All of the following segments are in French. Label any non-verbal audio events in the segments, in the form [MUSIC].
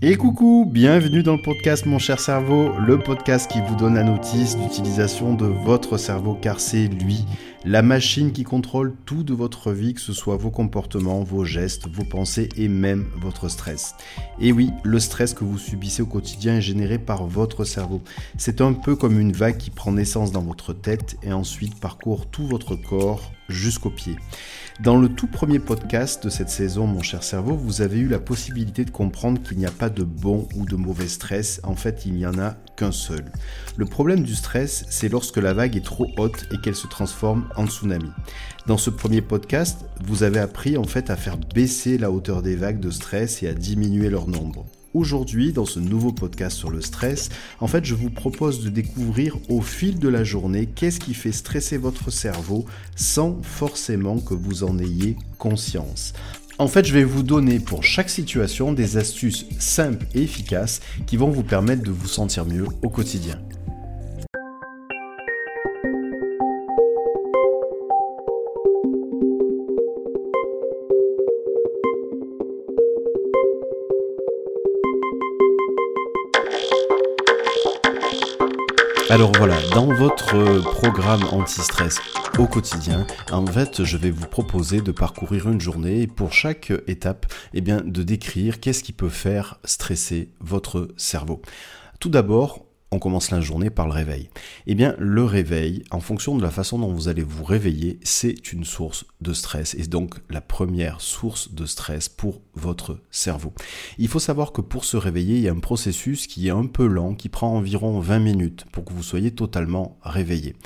Et coucou, bienvenue dans le podcast Mon cher cerveau, le podcast qui vous donne la notice d'utilisation de votre cerveau car c'est lui, la machine qui contrôle tout de votre vie, que ce soit vos comportements, vos gestes, vos pensées et même votre stress. Et oui, le stress que vous subissez au quotidien est généré par votre cerveau. C'est un peu comme une vague qui prend naissance dans votre tête et ensuite parcourt tout votre corps jusqu'aux pieds. Dans le tout premier podcast de cette saison, mon cher cerveau, vous avez eu la possibilité de comprendre qu'il n'y a pas de bon ou de mauvais stress. En fait, il n'y en a qu'un seul. Le problème du stress, c'est lorsque la vague est trop haute et qu'elle se transforme en tsunami. Dans ce premier podcast, vous avez appris en fait à faire baisser la hauteur des vagues de stress et à diminuer leur nombre. Aujourd'hui, dans ce nouveau podcast sur le stress, en fait, je vous propose de découvrir au fil de la journée qu'est-ce qui fait stresser votre cerveau sans forcément que vous en ayez conscience. En fait, je vais vous donner pour chaque situation des astuces simples et efficaces qui vont vous permettre de vous sentir mieux au quotidien. Alors voilà, dans votre programme anti-stress au quotidien, en fait, je vais vous proposer de parcourir une journée et pour chaque étape, eh bien, de décrire qu'est-ce qui peut faire stresser votre cerveau. Tout d'abord, on commence la journée par le réveil. Eh bien, le réveil, en fonction de la façon dont vous allez vous réveiller, c'est une source de stress et donc la première source de stress pour votre cerveau. Il faut savoir que pour se réveiller, il y a un processus qui est un peu lent, qui prend environ 20 minutes pour que vous soyez totalement réveillé.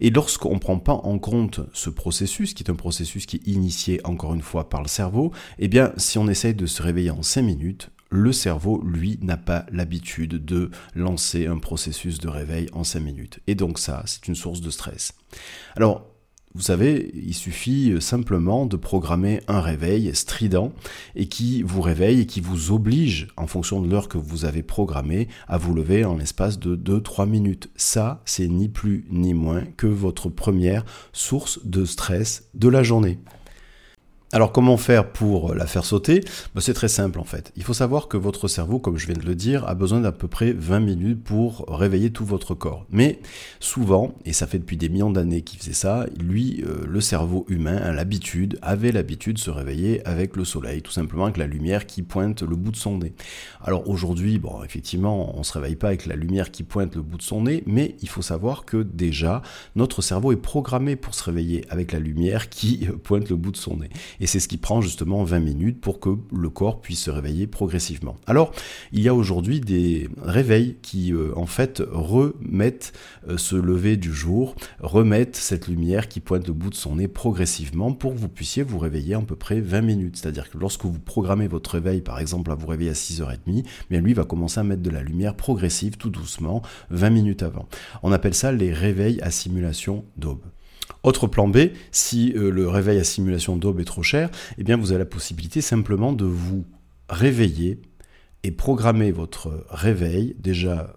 Et lorsqu'on ne prend pas en compte ce processus, qui est un processus qui est initié encore une fois par le cerveau, eh bien, si on essaye de se réveiller en 5 minutes, le cerveau, lui, n'a pas l'habitude de lancer un processus de réveil en 5 minutes. Et donc ça, c'est une source de stress. Alors, vous savez, il suffit simplement de programmer un réveil strident et qui vous réveille et qui vous oblige, en fonction de l'heure que vous avez programmée, à vous lever en l'espace de 2-3 minutes. Ça, c'est ni plus ni moins que votre première source de stress de la journée. Alors comment faire pour la faire sauter? Ben, C'est très simple en fait. Il faut savoir que votre cerveau, comme je viens de le dire, a besoin d'à peu près 20 minutes pour réveiller tout votre corps. Mais souvent, et ça fait depuis des millions d'années qu'il faisait ça, lui, euh, le cerveau humain a l'habitude, avait l'habitude de se réveiller avec le soleil, tout simplement avec la lumière qui pointe le bout de son nez. Alors aujourd'hui, bon, effectivement, on se réveille pas avec la lumière qui pointe le bout de son nez, mais il faut savoir que déjà, notre cerveau est programmé pour se réveiller avec la lumière qui pointe le bout de son nez. Et c'est ce qui prend justement 20 minutes pour que le corps puisse se réveiller progressivement. Alors, il y a aujourd'hui des réveils qui, euh, en fait, remettent euh, ce lever du jour, remettent cette lumière qui pointe le bout de son nez progressivement pour que vous puissiez vous réveiller à peu près 20 minutes. C'est-à-dire que lorsque vous programmez votre réveil, par exemple, à vous réveiller à 6h30, bien lui va commencer à mettre de la lumière progressive, tout doucement, 20 minutes avant. On appelle ça les réveils à simulation d'aube. Autre plan B, si euh, le réveil à simulation d'aube est trop cher, eh bien vous avez la possibilité simplement de vous réveiller et programmer votre réveil déjà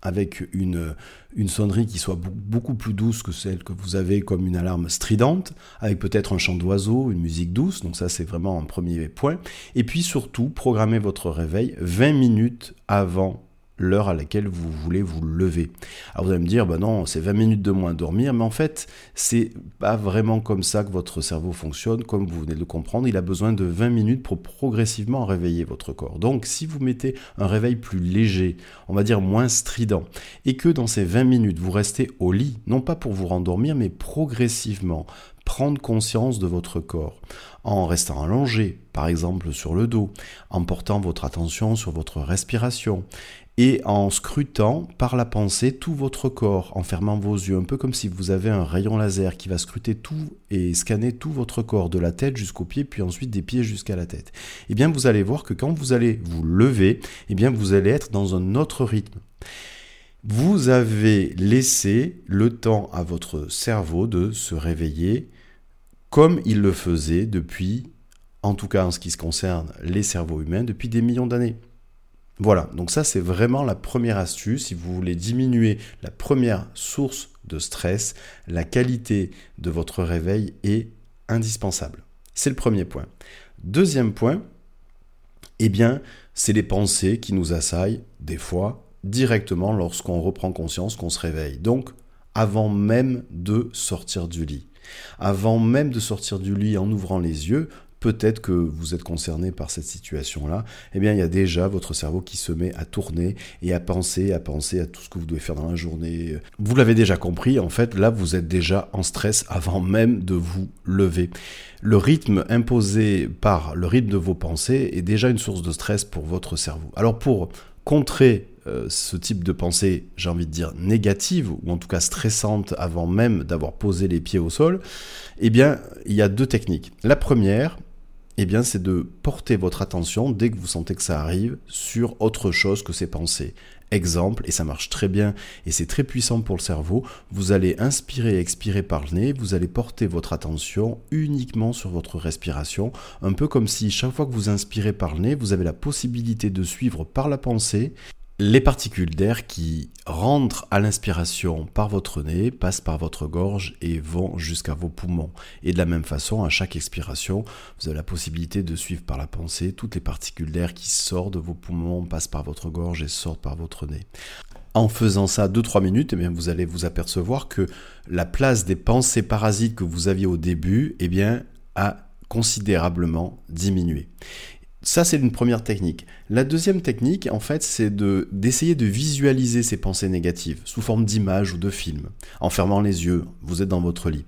avec une, une sonnerie qui soit beaucoup plus douce que celle que vous avez comme une alarme stridente, avec peut-être un chant d'oiseau, une musique douce, donc ça c'est vraiment un premier point. Et puis surtout, programmer votre réveil 20 minutes avant l'heure à laquelle vous voulez vous lever. Alors vous allez me dire, bah non, c'est 20 minutes de moins dormir, mais en fait, c'est pas vraiment comme ça que votre cerveau fonctionne, comme vous venez de le comprendre, il a besoin de 20 minutes pour progressivement réveiller votre corps. Donc si vous mettez un réveil plus léger, on va dire moins strident, et que dans ces 20 minutes, vous restez au lit, non pas pour vous rendormir, mais progressivement, prendre conscience de votre corps en restant allongé, par exemple sur le dos, en portant votre attention sur votre respiration et en scrutant par la pensée tout votre corps, en fermant vos yeux, un peu comme si vous avez un rayon laser qui va scruter tout et scanner tout votre corps, de la tête jusqu'aux pieds, puis ensuite des pieds jusqu'à la tête. Eh bien, vous allez voir que quand vous allez vous lever, eh bien, vous allez être dans un autre rythme. Vous avez laissé le temps à votre cerveau de se réveiller comme il le faisait depuis, en tout cas en ce qui se concerne les cerveaux humains, depuis des millions d'années. Voilà, donc ça c'est vraiment la première astuce. Si vous voulez diminuer la première source de stress, la qualité de votre réveil est indispensable. C'est le premier point. Deuxième point, Eh bien, c'est les pensées qui nous assaillent, des fois, directement lorsqu'on reprend conscience qu'on se réveille. Donc, avant même de sortir du lit. Avant même de sortir du lit en ouvrant les yeux, peut-être que vous êtes concerné par cette situation-là, eh bien, il y a déjà votre cerveau qui se met à tourner et à penser, à penser à tout ce que vous devez faire dans la journée. Vous l'avez déjà compris, en fait, là, vous êtes déjà en stress avant même de vous lever. Le rythme imposé par le rythme de vos pensées est déjà une source de stress pour votre cerveau. Alors, pour contrer euh, ce type de pensée, j'ai envie de dire négative, ou en tout cas stressante avant même d'avoir posé les pieds au sol, eh bien, il y a deux techniques. La première, eh bien, c'est de porter votre attention, dès que vous sentez que ça arrive, sur autre chose que ces pensées. Exemple, et ça marche très bien, et c'est très puissant pour le cerveau, vous allez inspirer et expirer par le nez, vous allez porter votre attention uniquement sur votre respiration, un peu comme si chaque fois que vous inspirez par le nez, vous avez la possibilité de suivre par la pensée les particules d'air qui rentrent à l'inspiration par votre nez passent par votre gorge et vont jusqu'à vos poumons. Et de la même façon, à chaque expiration, vous avez la possibilité de suivre par la pensée toutes les particules d'air qui sortent de vos poumons, passent par votre gorge et sortent par votre nez. En faisant ça 2-3 minutes, eh vous allez vous apercevoir que la place des pensées parasites que vous aviez au début eh bien, a considérablement diminué. Ça, c'est une première technique. La deuxième technique, en fait, c'est de, d'essayer de visualiser ces pensées négatives sous forme d'image ou de film, en fermant les yeux, vous êtes dans votre lit.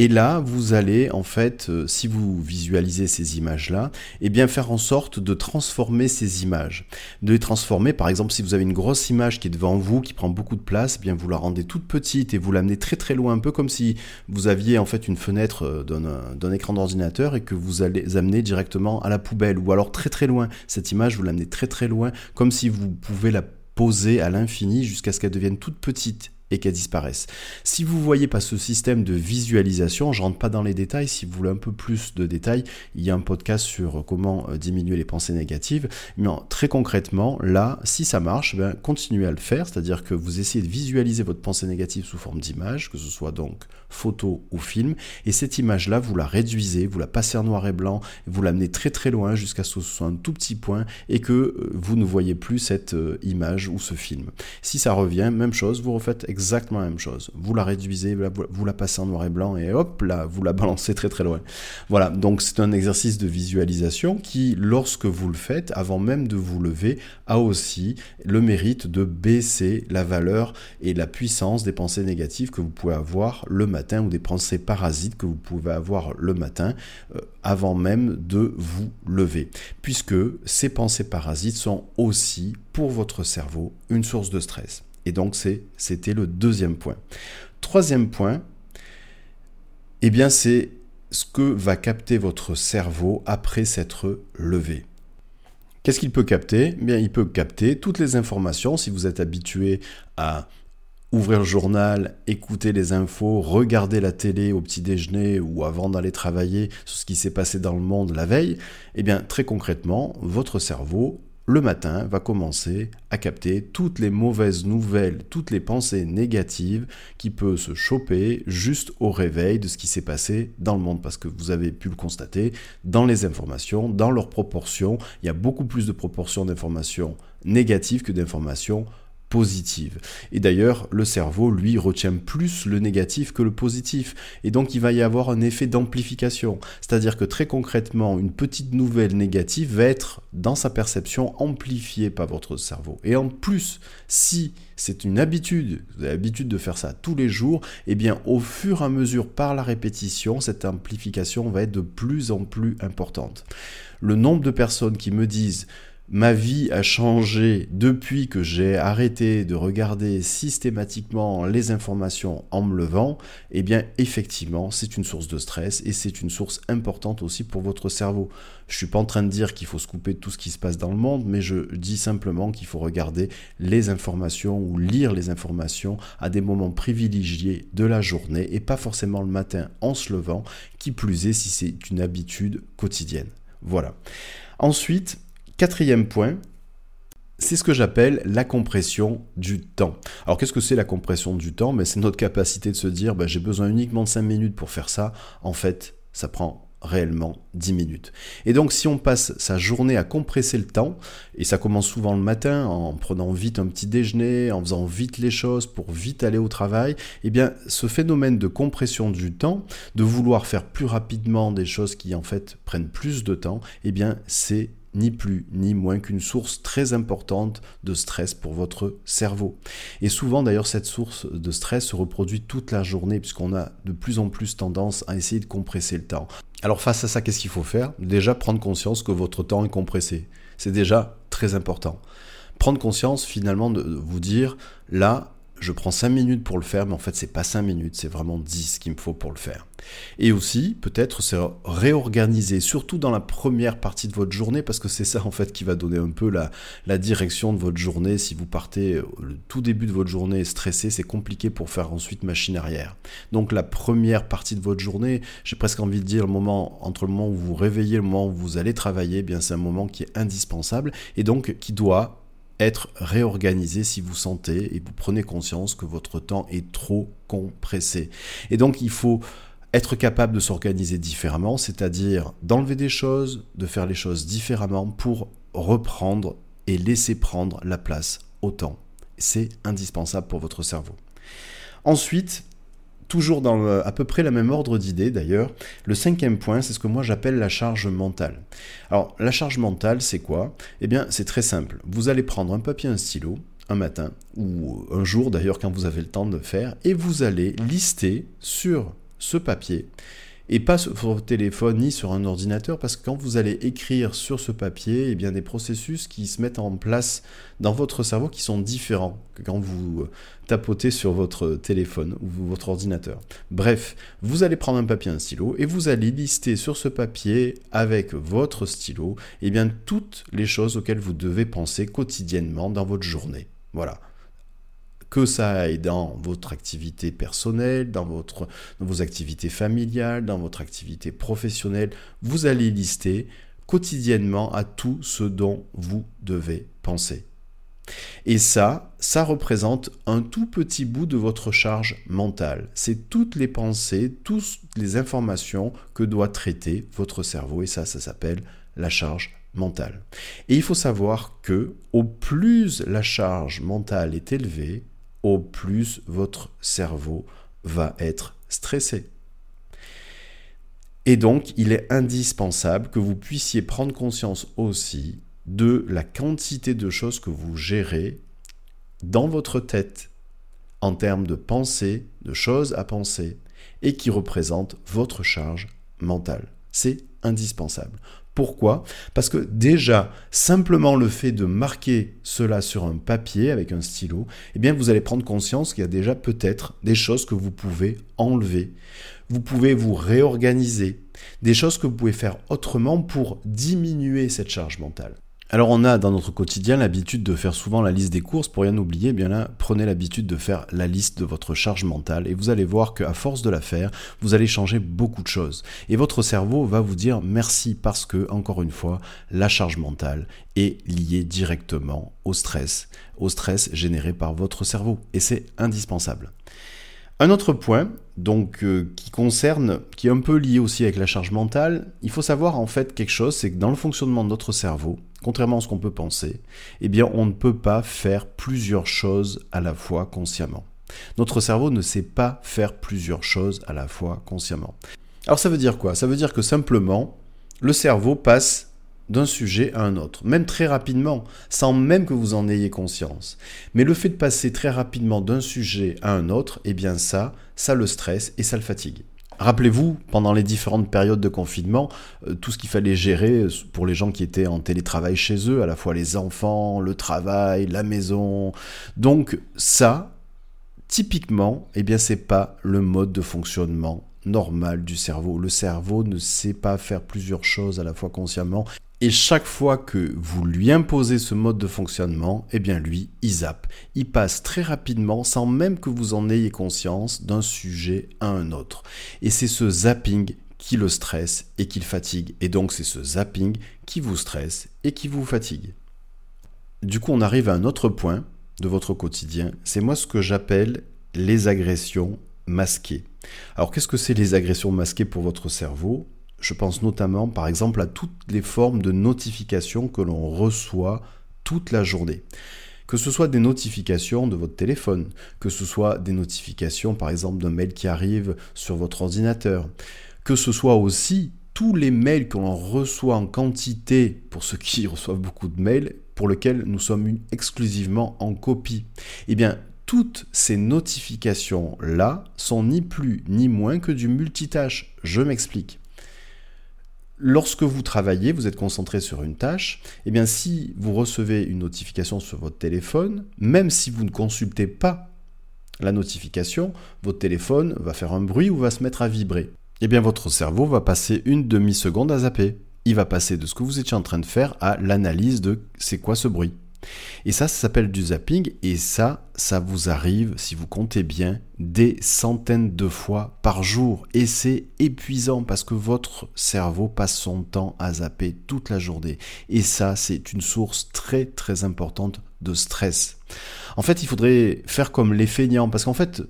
Et là, vous allez, en fait, euh, si vous visualisez ces images-là, eh bien faire en sorte de transformer ces images. De les transformer, par exemple, si vous avez une grosse image qui est devant vous, qui prend beaucoup de place, eh bien vous la rendez toute petite et vous l'amenez très très loin, un peu comme si vous aviez en fait une fenêtre euh, d'un écran d'ordinateur et que vous allez amener directement à la poubelle, ou alors très très loin. Cette image, vous l'amenez très très loin, comme si vous pouvez la poser à l'infini jusqu'à ce qu'elle devienne toute petite et qu'elles disparaissent. Si vous voyez pas ce système de visualisation, je rentre pas dans les détails, si vous voulez un peu plus de détails, il y a un podcast sur comment euh, diminuer les pensées négatives, mais très concrètement, là, si ça marche, ben, continuez à le faire, c'est-à-dire que vous essayez de visualiser votre pensée négative sous forme d'image, que ce soit donc photo ou film, et cette image-là, vous la réduisez, vous la passez en noir et blanc, vous l'amenez très très loin jusqu'à ce que ce soit un tout petit point et que euh, vous ne voyez plus cette euh, image ou ce film. Si ça revient, même chose, vous refaites exactement la même chose. Vous la réduisez, vous la passez en noir et blanc et hop là, vous la balancez très très loin. Voilà, donc c'est un exercice de visualisation qui, lorsque vous le faites, avant même de vous lever, a aussi le mérite de baisser la valeur et la puissance des pensées négatives que vous pouvez avoir le matin ou des pensées parasites que vous pouvez avoir le matin euh, avant même de vous lever. Puisque ces pensées parasites sont aussi pour votre cerveau une source de stress. Et donc c'était le deuxième point. Troisième point, eh bien c'est ce que va capter votre cerveau après s'être levé. Qu'est-ce qu'il peut capter? Eh Bien, il peut capter toutes les informations. Si vous êtes habitué à ouvrir le journal, écouter les infos, regarder la télé au petit déjeuner ou avant d'aller travailler sur ce qui s'est passé dans le monde la veille, eh bien très concrètement, votre cerveau le matin va commencer à capter toutes les mauvaises nouvelles, toutes les pensées négatives qui peuvent se choper juste au réveil de ce qui s'est passé dans le monde. Parce que vous avez pu le constater, dans les informations, dans leurs proportions, il y a beaucoup plus de proportions d'informations négatives que d'informations positive. Et d'ailleurs, le cerveau, lui, retient plus le négatif que le positif. Et donc, il va y avoir un effet d'amplification. C'est-à-dire que très concrètement, une petite nouvelle négative va être, dans sa perception, amplifiée par votre cerveau. Et en plus, si c'est une habitude, vous avez l'habitude de faire ça tous les jours, eh bien, au fur et à mesure, par la répétition, cette amplification va être de plus en plus importante. Le nombre de personnes qui me disent ma vie a changé depuis que j'ai arrêté de regarder systématiquement les informations en me levant, eh bien effectivement c'est une source de stress et c'est une source importante aussi pour votre cerveau. Je suis pas en train de dire qu'il faut se couper de tout ce qui se passe dans le monde, mais je dis simplement qu'il faut regarder les informations ou lire les informations à des moments privilégiés de la journée et pas forcément le matin en se levant, qui plus est si c'est une habitude quotidienne. Voilà. Ensuite, Quatrième point, c'est ce que j'appelle la compression du temps. Alors qu'est-ce que c'est la compression du temps? Ben, C'est notre capacité de se dire bah, j'ai besoin uniquement de 5 minutes pour faire ça. En fait, ça prend réellement 10 minutes. Et donc si on passe sa journée à compresser le temps, et ça commence souvent le matin en prenant vite un petit déjeuner, en faisant vite les choses pour vite aller au travail, eh bien ce phénomène de compression du temps, de vouloir faire plus rapidement des choses qui en fait prennent plus de temps, eh bien c'est ni plus ni moins qu'une source très importante de stress pour votre cerveau. Et souvent d'ailleurs cette source de stress se reproduit toute la journée puisqu'on a de plus en plus tendance à essayer de compresser le temps. Alors face à ça, qu'est-ce qu'il faut faire? Déjà prendre conscience que votre temps est compressé. C'est déjà très important. Prendre conscience finalement de vous dire là, je prends 5 minutes pour le faire, mais en fait, c'est pas 5 minutes, c'est vraiment 10 qu'il me faut pour le faire. Et aussi, peut-être, c'est réorganiser, surtout dans la première partie de votre journée, parce que c'est ça, en fait, qui va donner un peu la, direction de votre journée. Si vous partez euh, le tout début de votre journée stressé, c'est compliqué pour faire ensuite machine arrière. Donc, la première partie de votre journée, j'ai presque envie de dire, le moment, entre le moment où vous vous réveillez le moment où vous allez travailler, eh bien, c'est un moment qui est indispensable et donc qui doit être réorganisé si vous sentez et vous prenez conscience que votre temps est trop compressé. Et donc il faut être capable de s'organiser différemment, c'est-à-dire d'enlever des choses, de faire les choses différemment pour reprendre et laisser prendre la place au temps. C'est indispensable pour votre cerveau. Ensuite, toujours dans à peu près la même ordre d'idées d'ailleurs. Le cinquième point, c'est ce que moi j'appelle la charge mentale. Alors, la charge mentale, c'est quoi? Eh bien, c'est très simple. Vous allez prendre un papier, un stylo, un matin, ou un jour d'ailleurs quand vous avez le temps de faire, et vous allez lister sur ce papier et pas sur votre téléphone ni sur un ordinateur parce que quand vous allez écrire sur ce papier, eh bien des processus qui se mettent en place dans votre cerveau qui sont différents que quand vous euh, tapotez sur votre téléphone ou votre ordinateur. Bref, vous allez prendre un papier, un stylo et vous allez lister sur ce papier avec votre stylo, eh bien toutes les choses auxquelles vous devez penser quotidiennement dans votre journée. Voilà que ça aille dans votre activité personnelle, dans, votre, vos activités familiales, dans votre activité professionnelle, vous allez lister quotidiennement à tout ce dont vous devez penser. Et ça, ça représente un tout petit bout de votre charge mentale. C'est toutes les pensées, toutes les informations que doit traiter votre cerveau. Et ça, ça s'appelle la charge mentale. Et il faut savoir que au plus la charge mentale est élevée, plus votre cerveau va être stressé. Et donc, il est indispensable que vous puissiez prendre conscience aussi de la quantité de choses que vous gérez dans votre tête en termes de pensée, de choses à penser, et qui représentent votre charge mentale. C'est indispensable. Pourquoi? Parce que déjà, simplement le fait de marquer cela sur un papier avec un stylo, eh bien vous allez prendre conscience qu'il y a déjà peut-être des choses que vous pouvez enlever. Vous pouvez vous réorganiser, des choses que vous pouvez faire autrement pour diminuer cette charge mentale. Alors on a dans notre quotidien l'habitude de faire souvent la liste des courses, pour rien oublier, eh bien là, prenez l'habitude de faire la liste de votre charge mentale et vous allez voir qu'à force de la faire, vous allez changer beaucoup de choses. Et votre cerveau va vous dire merci parce que, encore une fois, la charge mentale est liée directement au stress, au stress généré par votre cerveau. Et c'est indispensable. Un autre point, donc euh, qui concerne, qui est un peu lié aussi avec la charge mentale, il faut savoir en fait quelque chose, c'est que dans le fonctionnement de notre cerveau, contrairement à ce qu'on peut penser, eh bien on ne peut pas faire plusieurs choses à la fois consciemment. Notre cerveau ne sait pas faire plusieurs choses à la fois consciemment. Alors ça veut dire quoi? Ça veut dire que simplement, le cerveau passe d'un sujet à un autre, même très rapidement, sans même que vous en ayez conscience. Mais le fait de passer très rapidement d'un sujet à un autre, eh bien ça, ça le stresse et ça le fatigue. Rappelez-vous, pendant les différentes périodes de confinement, euh, tout ce qu'il fallait gérer euh, pour les gens qui étaient en télétravail chez eux, à la fois les enfants, le travail, la maison. Donc ça, typiquement, eh bien c'est pas le mode de fonctionnement normal du cerveau. Le cerveau ne sait pas faire plusieurs choses à la fois consciemment et chaque fois que vous lui imposez ce mode de fonctionnement, eh bien lui, il zappe. Il passe très rapidement, sans même que vous en ayez conscience, d'un sujet à un autre. Et c'est ce zapping qui le stresse et qui le fatigue. Et donc c'est ce zapping qui vous stresse et qui vous fatigue. Du coup, on arrive à un autre point de votre quotidien. C'est moi ce que j'appelle les agressions masquées. Alors qu'est-ce que c'est les agressions masquées pour votre cerveau? Je pense notamment par exemple à toutes les formes de notifications que l'on reçoit toute la journée. Que ce soit des notifications de votre téléphone, que ce soit des notifications par exemple d'un mail qui arrive sur votre ordinateur, que ce soit aussi tous les mails que l'on reçoit en quantité, pour ceux qui [LAUGHS] reçoivent beaucoup de mails, pour lesquels nous sommes exclusivement en copie. Eh bien, toutes ces notifications-là sont ni plus ni moins que du multitâche. Je m'explique. Lorsque vous travaillez, vous êtes concentré sur une tâche, eh bien si vous recevez une notification sur votre téléphone, même si vous ne consultez pas la notification, votre téléphone va faire un bruit ou va se mettre à vibrer eh bien votre cerveau va passer une demi-seconde à zapper. Il va passer de ce que vous étiez en train de faire à l'analyse de c'est quoi ce bruit. Et ça, ça s'appelle du zapping, et ça, ça vous arrive, si vous comptez bien, des centaines de fois par jour. Et c'est épuisant parce que votre cerveau passe son temps à zapper toute la journée. Et ça, c'est une source très très importante de stress. En fait, il faudrait faire comme les feignants, parce qu'en fait,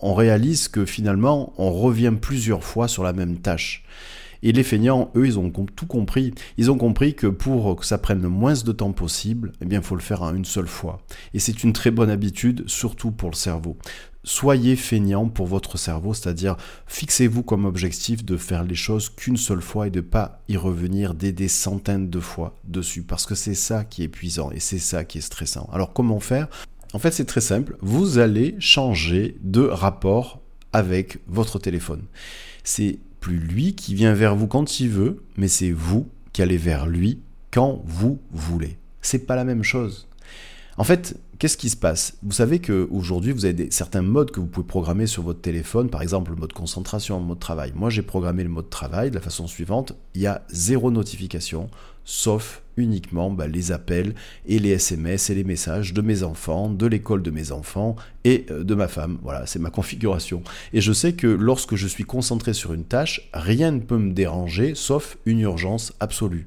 on réalise que finalement, on revient plusieurs fois sur la même tâche. Et les feignants, eux, ils ont tout compris. Ils ont compris que pour que ça prenne le moins de temps possible, eh bien, il faut le faire en une seule fois. Et c'est une très bonne habitude, surtout pour le cerveau. Soyez feignant pour votre cerveau, c'est-à-dire fixez-vous comme objectif de faire les choses qu'une seule fois et de pas y revenir des, des centaines de fois dessus, parce que c'est ça qui est épuisant et c'est ça qui est stressant. Alors comment faire? En fait, c'est très simple. Vous allez changer de rapport avec votre téléphone. C'est plus lui qui vient vers vous quand il veut, mais c'est vous qui allez vers lui quand vous voulez. C'est pas la même chose. En fait, qu'est-ce qui se passe? Vous savez qu'aujourd'hui, vous avez certains modes que vous pouvez programmer sur votre téléphone, par exemple le mode concentration, le mode travail. Moi, j'ai programmé le mode travail de la façon suivante il y a zéro notification, sauf uniquement bah, les appels et les SMS et les messages de mes enfants, de l'école de mes enfants et euh, de ma femme. Voilà, c'est ma configuration. Et je sais que lorsque je suis concentré sur une tâche, rien ne peut me déranger sauf une urgence absolue.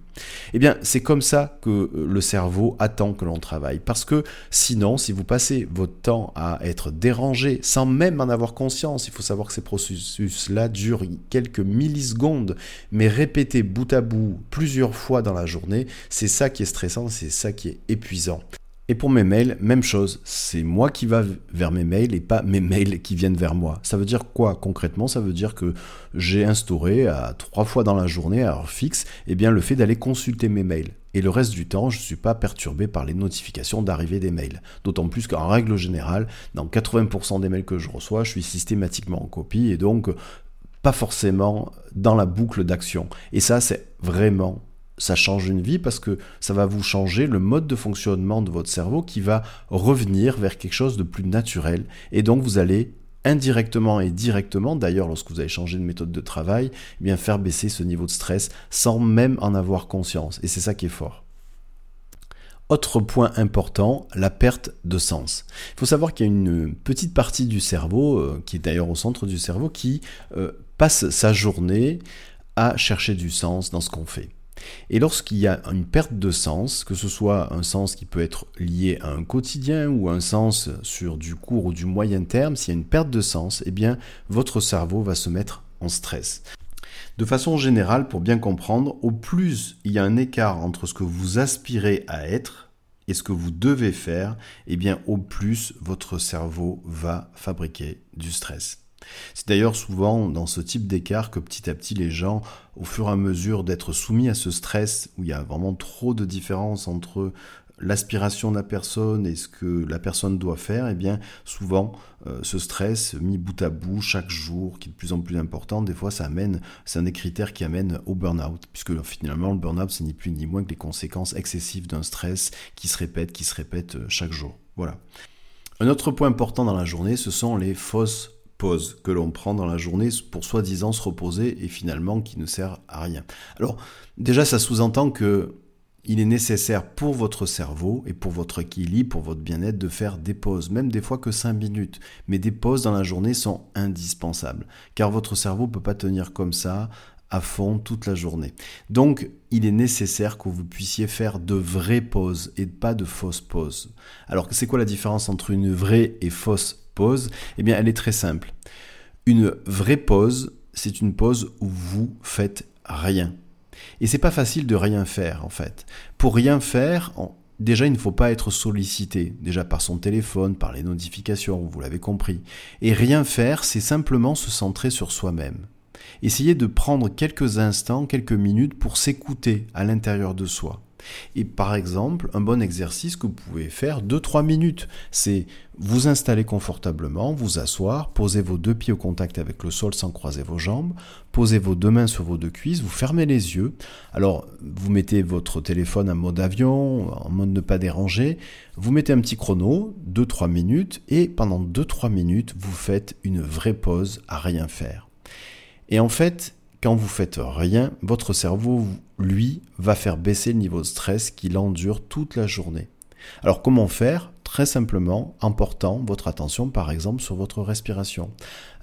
Eh bien, c'est comme ça que euh, le cerveau attend que l'on travaille. Parce que sinon, si vous passez votre temps à être dérangé sans même en avoir conscience, il faut savoir que ces processus-là durent quelques millisecondes, mais répétés bout à bout plusieurs fois dans la journée, c'est ça qui est stressant, c'est ça qui est épuisant. Et pour mes mails, même chose, c'est moi qui va vers mes mails et pas mes mails qui viennent vers moi. Ça veut dire quoi concrètement? Ça veut dire que j'ai instauré à trois fois dans la journée, à heure fixe, eh bien le fait d'aller consulter mes mails. Et le reste du temps, je ne suis pas perturbé par les notifications d'arrivée des mails. D'autant plus qu'en règle générale, dans 80% des mails que je reçois, je suis systématiquement en copie et donc pas forcément dans la boucle d'action. Et ça, c'est vraiment ça change une vie parce que ça va vous changer le mode de fonctionnement de votre cerveau qui va revenir vers quelque chose de plus naturel. Et donc vous allez indirectement et directement, d'ailleurs lorsque vous allez changer de méthode de travail, eh bien faire baisser ce niveau de stress sans même en avoir conscience. Et c'est ça qui est fort. Autre point important, la perte de sens. Il faut savoir qu'il y a une petite partie du cerveau, euh, qui est d'ailleurs au centre du cerveau, qui euh, passe sa journée à chercher du sens dans ce qu'on fait. Et lorsqu'il y a une perte de sens, que ce soit un sens qui peut être lié à un quotidien ou un sens sur du court ou du moyen terme, s'il y a une perte de sens, eh bien votre cerveau va se mettre en stress. De façon générale, pour bien comprendre, au plus il y a un écart entre ce que vous aspirez à être et ce que vous devez faire, eh bien au plus votre cerveau va fabriquer du stress. C'est d'ailleurs souvent dans ce type d'écart que petit à petit les gens, au fur et à mesure d'être soumis à ce stress, où il y a vraiment trop de différence entre l'aspiration de la personne et ce que la personne doit faire, eh bien souvent euh, ce stress mis bout à bout chaque jour, qui est de plus en plus important, des fois ça amène, c'est un des critères qui amène au burn-out, puisque finalement le burn-out c'est ni plus ni moins que les conséquences excessives d'un stress qui se répète, qui se répète euh, chaque jour. Voilà. Un autre point important dans la journée, ce sont les fausses pause que l'on prend dans la journée pour soi-disant se reposer et finalement qui ne sert à rien. Alors déjà ça sous-entend que il est nécessaire pour votre cerveau et pour votre équilibre, pour votre bien-être de faire des pauses, même des fois que 5 minutes. Mais des pauses dans la journée sont indispensables, car votre cerveau ne peut pas tenir comme ça à fond toute la journée. Donc, il est nécessaire que vous puissiez faire de vraies pauses et pas de fausses pauses. Alors, c'est quoi la différence entre une vraie et fausse pause Eh bien, elle est très simple. Une vraie pause, c'est une pause où vous faites rien. Et c'est pas facile de rien faire en fait. Pour rien faire, déjà il ne faut pas être sollicité, déjà par son téléphone, par les notifications, vous l'avez compris. Et rien faire, c'est simplement se centrer sur soi-même. Essayez de prendre quelques instants, quelques minutes pour s'écouter à l'intérieur de soi. Et par exemple, un bon exercice que vous pouvez faire 2-3 minutes, c'est vous installer confortablement, vous asseoir, poser vos deux pieds au contact avec le sol sans croiser vos jambes, poser vos deux mains sur vos deux cuisses, vous fermez les yeux. Alors, vous mettez votre téléphone en mode avion, en mode ne pas déranger, vous mettez un petit chrono, 2-3 minutes, et pendant 2-3 minutes, vous faites une vraie pause à rien faire. Et en fait, quand vous faites rien, votre cerveau, lui, va faire baisser le niveau de stress qu'il endure toute la journée. Alors comment faire? Très simplement en portant votre attention par exemple sur votre respiration.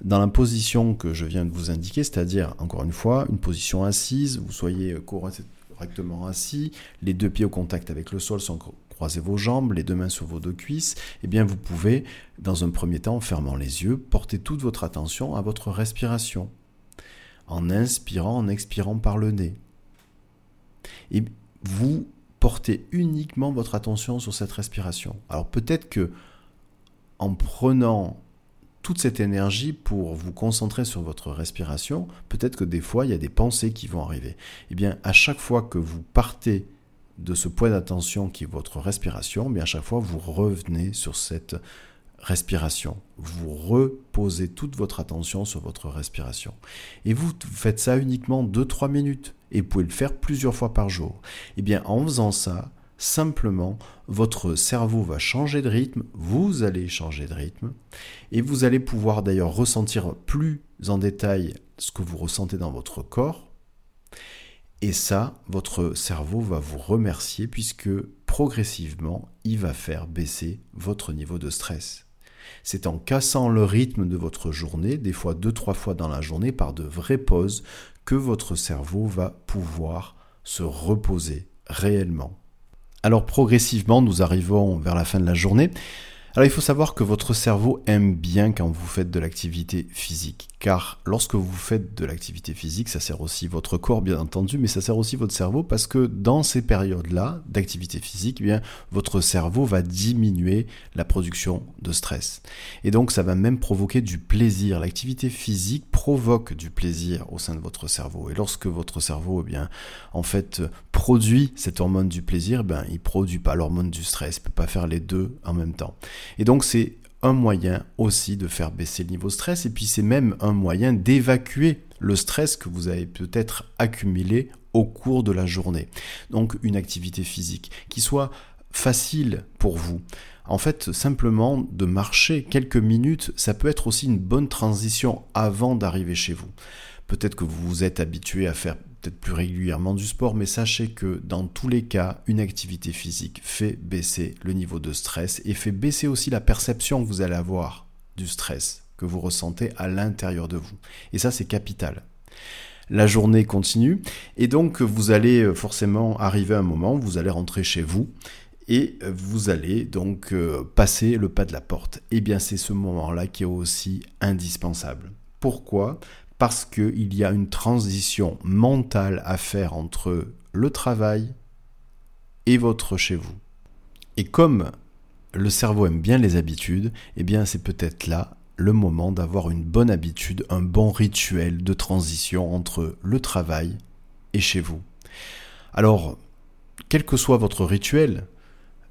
Dans la position que je viens de vous indiquer, c'est-à-dire encore une fois une position assise, vous soyez correctement assis, les deux pieds au contact avec le sol sans croiser vos jambes, les deux mains sur vos deux cuisses, eh bien vous pouvez, dans un premier temps, en fermant les yeux, porter toute votre attention à votre respiration en inspirant, en expirant par le nez. Et vous portez uniquement votre attention sur cette respiration. Alors peut-être que en prenant toute cette énergie pour vous concentrer sur votre respiration, peut-être que des fois il y a des pensées qui vont arriver. Eh bien, à chaque fois que vous partez de ce point d'attention qui est votre respiration, eh bien à chaque fois vous revenez sur cette respiration. Vous reposez toute votre attention sur votre respiration. Et vous faites ça uniquement 2-3 minutes. Et vous pouvez le faire plusieurs fois par jour. Eh bien en faisant ça, simplement, votre cerveau va changer de rythme, vous allez changer de rythme, et vous allez pouvoir d'ailleurs ressentir plus en détail ce que vous ressentez dans votre corps. Et ça, votre cerveau va vous remercier puisque progressivement, il va faire baisser votre niveau de stress. C'est en cassant le rythme de votre journée, des fois deux, trois fois dans la journée, par de vraies pauses, que votre cerveau va pouvoir se reposer réellement. Alors progressivement, nous arrivons vers la fin de la journée. Alors il faut savoir que votre cerveau aime bien quand vous faites de l'activité physique, car lorsque vous faites de l'activité physique, ça sert aussi votre corps bien entendu, mais ça sert aussi votre cerveau parce que dans ces périodes-là d'activité physique, eh bien votre cerveau va diminuer la production de stress. Et donc ça va même provoquer du plaisir. L'activité physique provoque du plaisir au sein de votre cerveau. Et lorsque votre cerveau, eh bien, en fait, produit cette hormone du plaisir, eh bien, il produit pas l'hormone du stress. Il peut pas faire les deux en même temps. Et donc c'est un moyen aussi de faire baisser le niveau de stress et puis c'est même un moyen d'évacuer le stress que vous avez peut-être accumulé au cours de la journée. Donc une activité physique qui soit facile pour vous. En fait, simplement de marcher quelques minutes, ça peut être aussi une bonne transition avant d'arriver chez vous. Peut-être que vous vous êtes habitué à faire plus régulièrement du sport, mais sachez que dans tous les cas, une activité physique fait baisser le niveau de stress et fait baisser aussi la perception que vous allez avoir du stress que vous ressentez à l'intérieur de vous. Et ça, c'est capital. La journée continue et donc vous allez euh, forcément arriver à un moment vous allez rentrer chez vous et vous allez donc euh, passer le pas de la porte. Et eh bien c'est ce moment-là qui est aussi indispensable. Pourquoi? Parce qu'il y a une transition mentale à faire entre le travail et votre chez vous. Et comme le cerveau aime bien les habitudes, eh bien c'est peut-être là le moment d'avoir une bonne habitude, un bon rituel de transition entre le travail et chez vous. Alors, quel que soit votre rituel,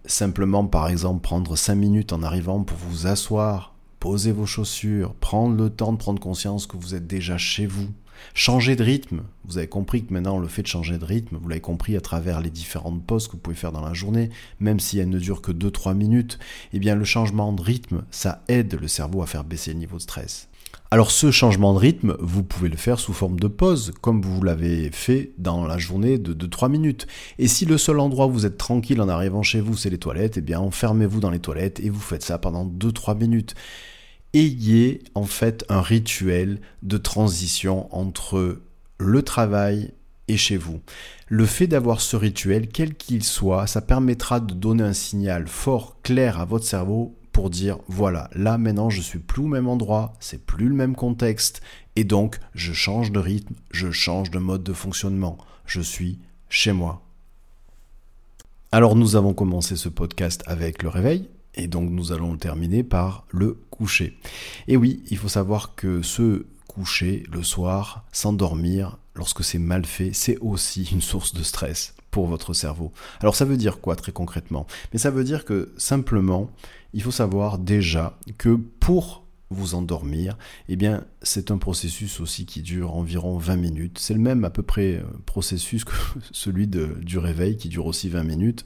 simplement par exemple prendre 5 minutes en arrivant pour vous asseoir poser vos chaussures, prendre le temps de prendre conscience que vous êtes déjà chez vous, changer de rythme. Vous avez compris que maintenant le fait de changer de rythme, vous l'avez compris à travers les différentes pauses que vous pouvez faire dans la journée, même si elles ne durent que 2-3 minutes, eh bien le changement de rythme, ça aide le cerveau à faire baisser le niveau de stress. Alors ce changement de rythme, vous pouvez le faire sous forme de pause, comme vous l'avez fait dans la journée de 2-3 minutes. Et si le seul endroit où vous êtes tranquille en arrivant chez vous, c'est les toilettes, eh bien enfermez-vous dans les toilettes et vous faites ça pendant 2-3 minutes ayez en fait un rituel de transition entre le travail et chez vous. Le fait d'avoir ce rituel, quel qu'il soit, ça permettra de donner un signal fort, clair à votre cerveau pour dire voilà, là maintenant je suis plus au même endroit, c'est plus le même contexte Et donc, je change de rythme, je change de mode de fonctionnement. Je suis chez moi. Alors nous avons commencé ce podcast avec le réveil, et donc nous allons terminer par le coucher. Et oui, il faut savoir que ce coucher le soir, s'endormir, lorsque c'est mal fait, c'est aussi [LAUGHS] une source de stress pour votre cerveau. Alors ça veut dire quoi très concrètement? Mais ça veut dire que simplement, il faut savoir déjà que pour vous endormir, eh bien, c'est un processus aussi qui dure environ 20 minutes. C'est le même à peu près euh, processus que [LAUGHS] celui du réveil qui dure aussi 20 minutes.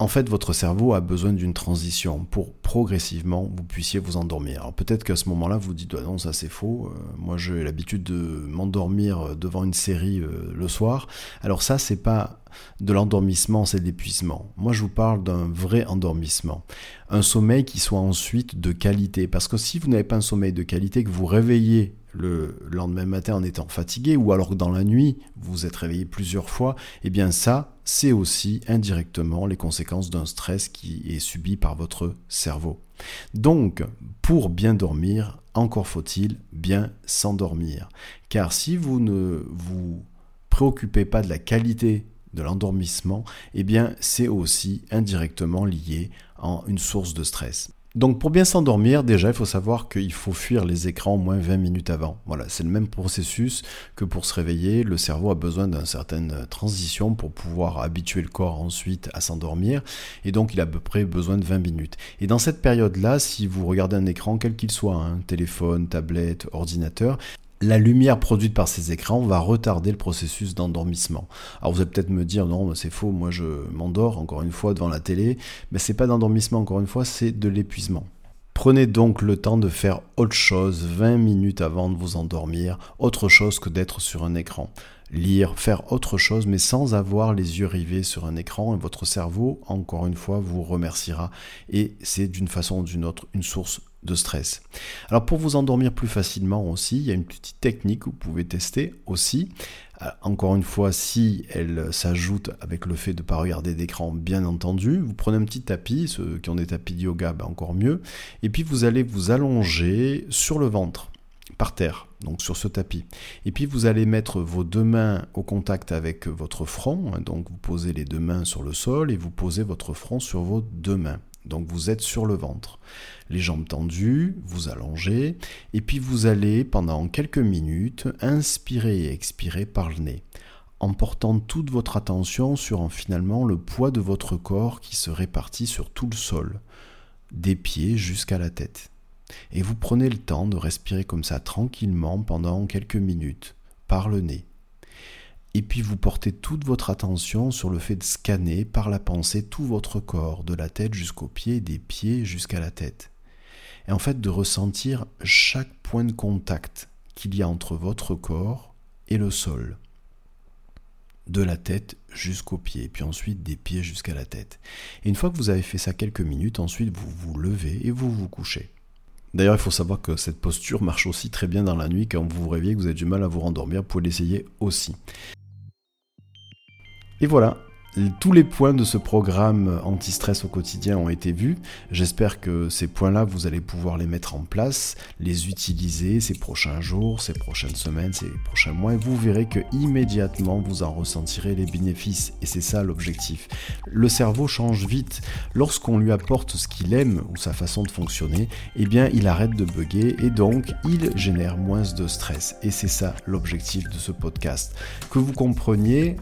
En fait, votre cerveau a besoin d'une transition pour progressivement vous puissiez vous endormir. Alors peut-être qu'à ce moment-là, vous dites ah non, ça c'est faux. Euh, moi, j'ai l'habitude de m'endormir devant une série euh, le soir. Alors ça, c'est pas de l'endormissement, c'est de l'épuisement. Moi, je vous parle d'un vrai endormissement. Un sommeil qui soit ensuite de qualité. Parce que si vous n'avez pas un sommeil de qualité, que vous réveillez le lendemain matin en étant fatigué, ou alors dans la nuit, vous êtes réveillé plusieurs fois, eh bien ça, c'est aussi indirectement les conséquences d'un stress qui est subi par votre cerveau. Donc, pour bien dormir, encore faut-il bien s'endormir. Car si vous ne vous préoccupez pas de la qualité de l'endormissement, eh bien c'est aussi indirectement lié à une source de stress. Donc pour bien s'endormir, déjà il faut savoir qu'il faut fuir les écrans au moins 20 minutes avant. Voilà, c'est le même processus que pour se réveiller. Le cerveau a besoin d'une certaine transition pour pouvoir habituer le corps ensuite à s'endormir. Et donc il a à peu près besoin de 20 minutes. Et dans cette période-là, si vous regardez un écran, quel qu'il soit, hein, téléphone, tablette, ordinateur, la lumière produite par ces écrans va retarder le processus d'endormissement. Alors vous allez peut-être me dire non, c'est faux, moi je m'endors encore une fois devant la télé, mais c'est pas d'endormissement encore une fois, c'est de l'épuisement. Prenez donc le temps de faire autre chose 20 minutes avant de vous endormir, autre chose que d'être sur un écran. Lire, faire autre chose, mais sans avoir les yeux rivés sur un écran, et votre cerveau, encore une fois, vous remerciera. Et c'est d'une façon ou d'une autre une source de stress. Alors pour vous endormir plus facilement aussi, il y a une petite technique que vous pouvez tester aussi. Euh, encore une fois, si elle s'ajoute avec le fait de ne pas regarder d'écran, bien entendu, vous prenez un petit tapis, ceux qui ont des tapis de yoga, ben encore mieux, et puis vous allez vous allonger sur le ventre, par terre, donc sur ce tapis. Et puis vous allez mettre vos deux mains au contact avec votre front, hein, donc vous posez les deux mains sur le sol et vous posez votre front sur vos deux mains. Donc vous êtes sur le ventre. Les jambes tendues, vous allongez, et puis vous allez pendant quelques minutes inspirer et expirer par le nez, en portant toute votre attention sur finalement le poids de votre corps qui se répartit sur tout le sol, des pieds jusqu'à la tête. Et vous prenez le temps de respirer comme ça tranquillement pendant quelques minutes, par le nez. Et puis vous portez toute votre attention sur le fait de scanner par la pensée tout votre corps, de la tête jusqu'aux pieds, des pieds jusqu'à la tête. Et en fait de ressentir chaque point de contact qu'il y a entre votre corps et le sol. De la tête jusqu'aux pieds, puis ensuite des pieds jusqu'à la tête. Et une fois que vous avez fait ça quelques minutes, ensuite vous vous levez et vous vous couchez. D'ailleurs, il faut savoir que cette posture marche aussi très bien dans la nuit quand vous vous réveillez, que vous avez du mal à vous rendormir, vous pouvez l'essayer aussi. Et voilà, tous les points de ce programme anti-stress au quotidien ont été vus. J'espère que ces points-là, vous allez pouvoir les mettre en place, les utiliser ces prochains jours, ces prochaines semaines, ces prochains mois, et vous verrez que immédiatement vous en ressentirez les bénéfices. Et c'est ça l'objectif. Le cerveau change vite. Lorsqu'on lui apporte ce qu'il aime ou sa façon de fonctionner, eh bien, il arrête de bugger et donc il génère moins de stress. Et c'est ça l'objectif de ce podcast. Que vous compreniez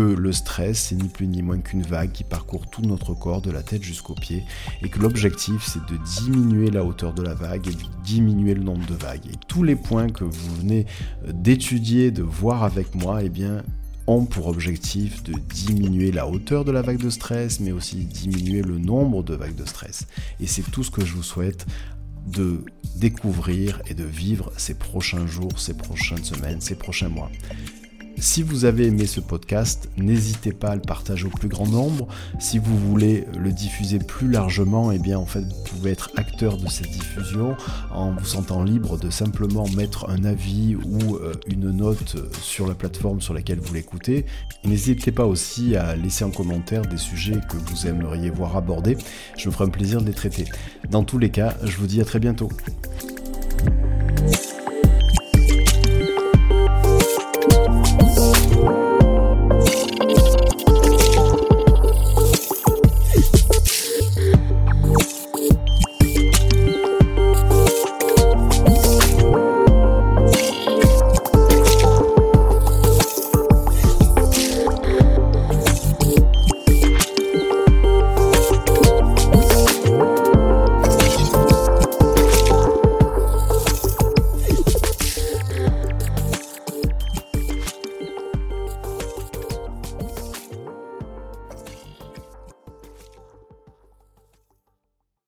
le stress, c'est ni plus ni moins qu'une vague qui parcourt tout notre corps, de la tête jusqu'aux pieds, et que l'objectif, c'est de diminuer la hauteur de la vague et de diminuer le nombre de vagues. Et tous les points que vous venez euh, d'étudier, de voir avec moi, eh bien, ont pour objectif de diminuer la hauteur de la vague de stress, mais aussi diminuer le nombre de vagues de stress. Et c'est tout ce que je vous souhaite de découvrir et de vivre ces prochains jours, ces prochaines semaines, ces prochains mois. Si vous avez aimé ce podcast, n'hésitez pas à le partager au plus grand nombre. Si vous voulez le diffuser plus largement, eh bien en fait vous pouvez être acteur de cette diffusion en vous sentant libre de simplement mettre un avis ou euh, une note sur la plateforme sur laquelle vous l'écoutez. N'hésitez pas aussi à laisser en commentaire des sujets que vous aimeriez voir abordés. Je me ferai un plaisir de les traiter. Dans tous les cas, je vous dis à très bientôt.